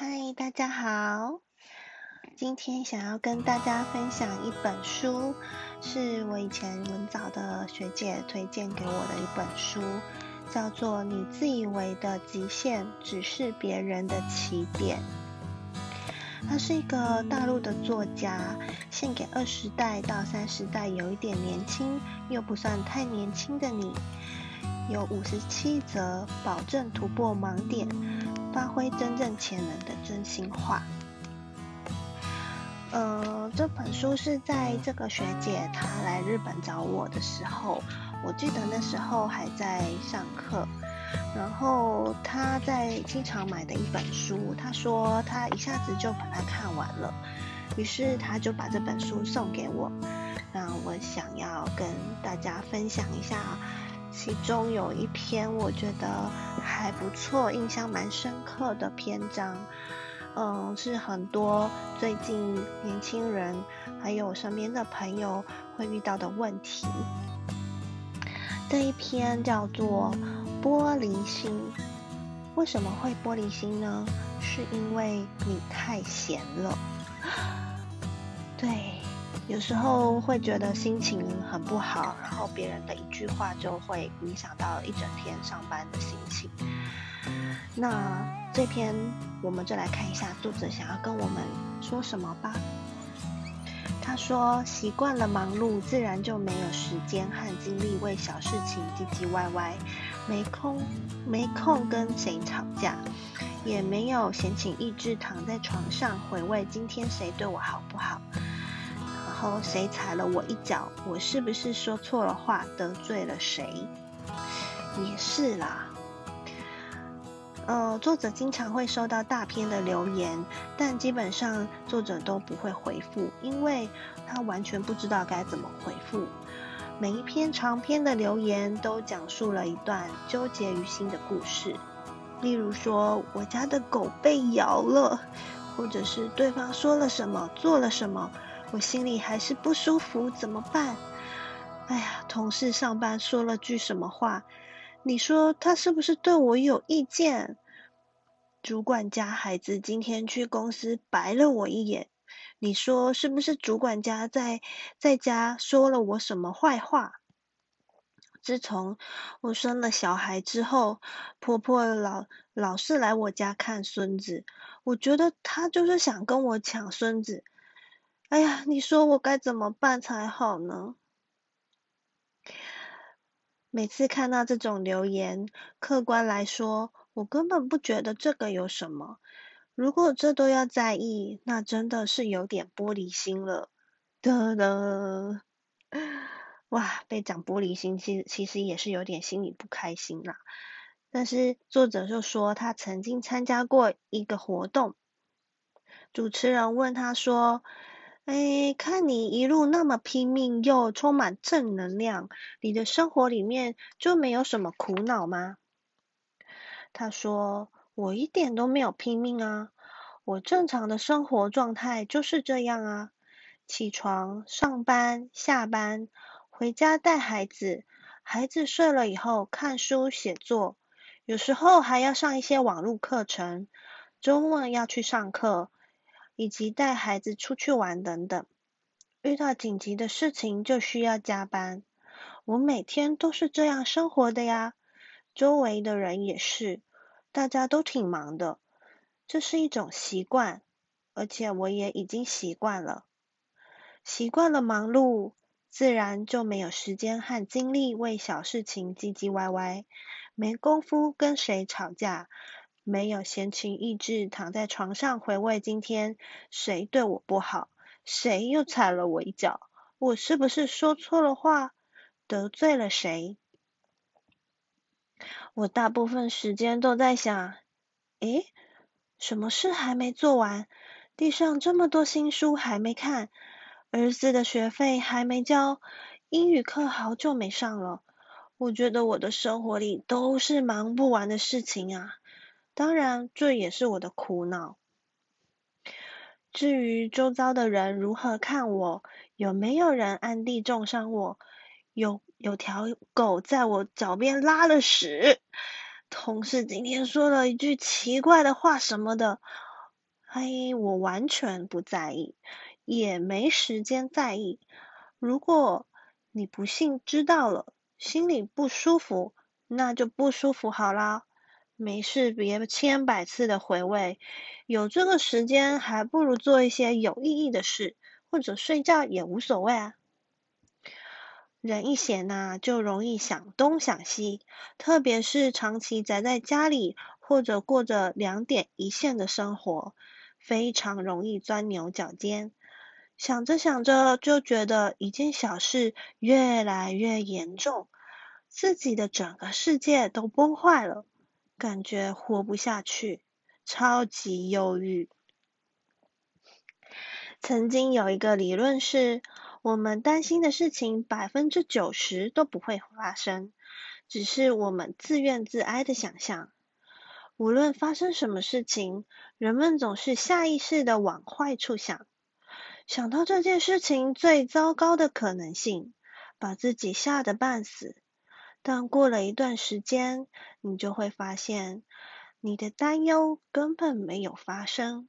嗨，大家好。今天想要跟大家分享一本书，是我以前文藻的学姐推荐给我的一本书，叫做《你自以为的极限只是别人的起点》。他是一个大陆的作家，献给二十代到三十代有一点年轻又不算太年轻的你。有五十七则保证突破盲点、发挥真正潜能的真心话。呃，这本书是在这个学姐她来日本找我的时候，我记得那时候还在上课，然后她在经常买的一本书，她说她一下子就把它看完了，于是她就把这本书送给我，那我想要跟大家分享一下。其中有一篇我觉得还不错，印象蛮深刻的篇章，嗯，是很多最近年轻人还有身边的朋友会遇到的问题。这一篇叫做《玻璃心》，为什么会玻璃心呢？是因为你太闲了。对。有时候会觉得心情很不好，然后别人的一句话就会影响到一整天上班的心情。那这篇我们就来看一下作者想要跟我们说什么吧。他说：“习惯了忙碌，自然就没有时间和精力为小事情唧唧歪歪，没空没空跟谁吵架，也没有闲情逸致躺在床上回味今天谁对我好不好。”后谁踩了我一脚？我是不是说错了话，得罪了谁？也是啦。呃，作者经常会收到大篇的留言，但基本上作者都不会回复，因为他完全不知道该怎么回复。每一篇长篇的留言都讲述了一段纠结于心的故事，例如说我家的狗被咬了，或者是对方说了什么，做了什么。我心里还是不舒服，怎么办？哎呀，同事上班说了句什么话？你说他是不是对我有意见？主管家孩子今天去公司白了我一眼，你说是不是主管家在在家说了我什么坏话？自从我生了小孩之后，婆婆老老是来我家看孙子，我觉得她就是想跟我抢孙子。哎呀，你说我该怎么办才好呢？每次看到这种留言，客观来说，我根本不觉得这个有什么。如果这都要在意，那真的是有点玻璃心了。的的，哇，被讲玻璃心，其实其实也是有点心里不开心啦。但是作者就说，他曾经参加过一个活动，主持人问他说。哎，看你一路那么拼命，又充满正能量，你的生活里面就没有什么苦恼吗？他说：“我一点都没有拼命啊，我正常的生活状态就是这样啊，起床、上班、下班，回家带孩子，孩子睡了以后看书写作，有时候还要上一些网络课程，周末要去上课。”以及带孩子出去玩等等，遇到紧急的事情就需要加班。我每天都是这样生活的呀，周围的人也是，大家都挺忙的，这是一种习惯，而且我也已经习惯了。习惯了忙碌，自然就没有时间和精力为小事情唧唧歪歪，没工夫跟谁吵架。没有闲情逸致躺在床上回味今天谁对我不好，谁又踩了我一脚，我是不是说错了话，得罪了谁？我大部分时间都在想，诶，什么事还没做完？地上这么多新书还没看，儿子的学费还没交，英语课好久没上了。我觉得我的生活里都是忙不完的事情啊。当然，这也是我的苦恼。至于周遭的人如何看我，有没有人暗地重伤我，有有条狗在我脚边拉了屎，同事今天说了一句奇怪的话什么的，嘿，我完全不在意，也没时间在意。如果你不幸知道了，心里不舒服，那就不舒服好啦。没事，别千百次的回味。有这个时间，还不如做一些有意义的事，或者睡觉也无所谓啊。人一闲呐，就容易想东想西，特别是长期宅在家里，或者过着两点一线的生活，非常容易钻牛角尖。想着想着，就觉得一件小事越来越严重，自己的整个世界都崩坏了。感觉活不下去，超级忧郁。曾经有一个理论是，我们担心的事情百分之九十都不会发生，只是我们自怨自哀的想象。无论发生什么事情，人们总是下意识的往坏处想，想到这件事情最糟糕的可能性，把自己吓得半死。但过了一段时间，你就会发现，你的担忧根本没有发生。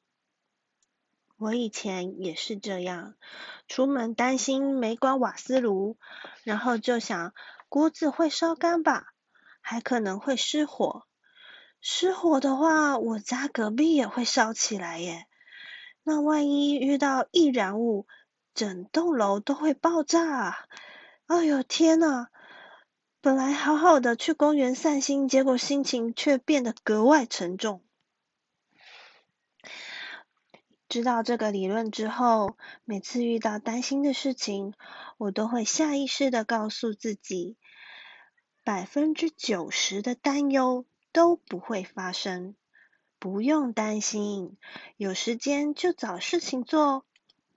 我以前也是这样，出门担心没关瓦斯炉，然后就想锅子会烧干吧，还可能会失火。失火的话，我家隔壁也会烧起来耶。那万一遇到易燃物，整栋楼都会爆炸。哎呦天呐！本来好好的去公园散心，结果心情却变得格外沉重。知道这个理论之后，每次遇到担心的事情，我都会下意识的告诉自己，百分之九十的担忧都不会发生，不用担心，有时间就找事情做，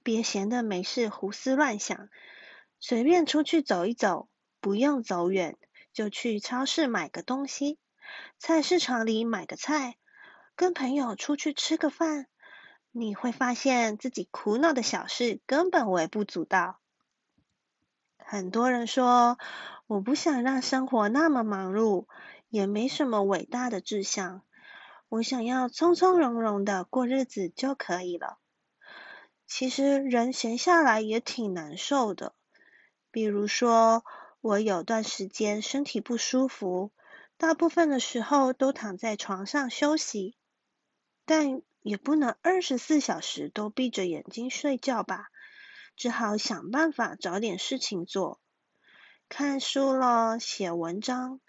别闲的没事胡思乱想，随便出去走一走。不用走远，就去超市买个东西，菜市场里买个菜，跟朋友出去吃个饭，你会发现自己苦恼的小事根本微不足道。很多人说，我不想让生活那么忙碌，也没什么伟大的志向，我想要从从容容的过日子就可以了。其实人闲下来也挺难受的，比如说。我有段时间身体不舒服，大部分的时候都躺在床上休息，但也不能二十四小时都闭着眼睛睡觉吧，只好想办法找点事情做，看书了，写文章，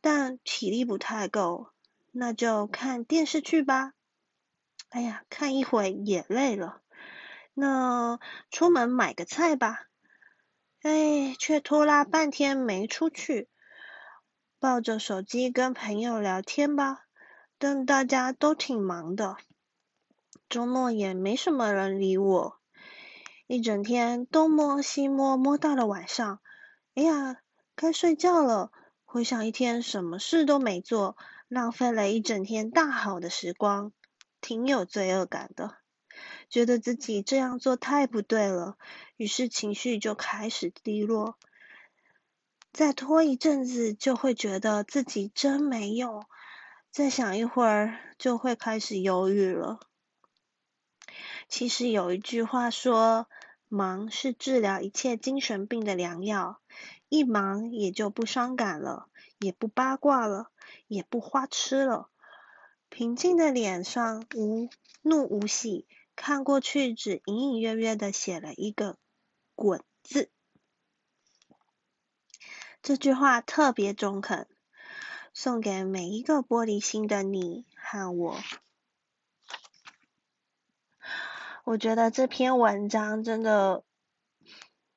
但体力不太够，那就看电视剧吧。哎呀，看一会也累了，那出门买个菜吧。哎，却拖拉半天没出去，抱着手机跟朋友聊天吧，但大家都挺忙的，周末也没什么人理我，一整天东摸西摸，摸到了晚上，哎呀，该睡觉了。回想一天什么事都没做，浪费了一整天大好的时光，挺有罪恶感的。觉得自己这样做太不对了，于是情绪就开始低落。再拖一阵子，就会觉得自己真没用；再想一会儿，就会开始忧郁了。其实有一句话说：“忙是治疗一切精神病的良药。”一忙也就不伤感了，也不八卦了，也不花痴了，平静的脸上无怒无喜。看过去，只隐隐约约的写了一个“滚”字。这句话特别中肯，送给每一个玻璃心的你和我。我觉得这篇文章真的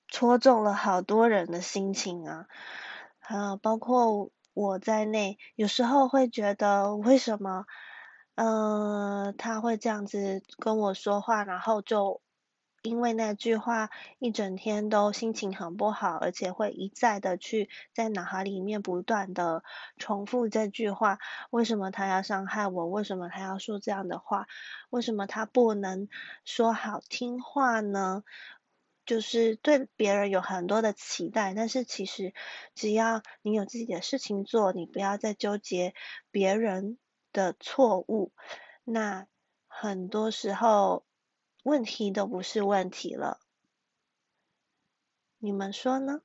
戳中了好多人的心情啊，啊，包括我在内，有时候会觉得为什么？嗯，他会这样子跟我说话，然后就因为那句话一整天都心情很不好，而且会一再的去在脑海里面不断的重复这句话。为什么他要伤害我？为什么他要说这样的话？为什么他不能说好听话呢？就是对别人有很多的期待，但是其实只要你有自己的事情做，你不要再纠结别人。的错误，那很多时候问题都不是问题了。你们说呢？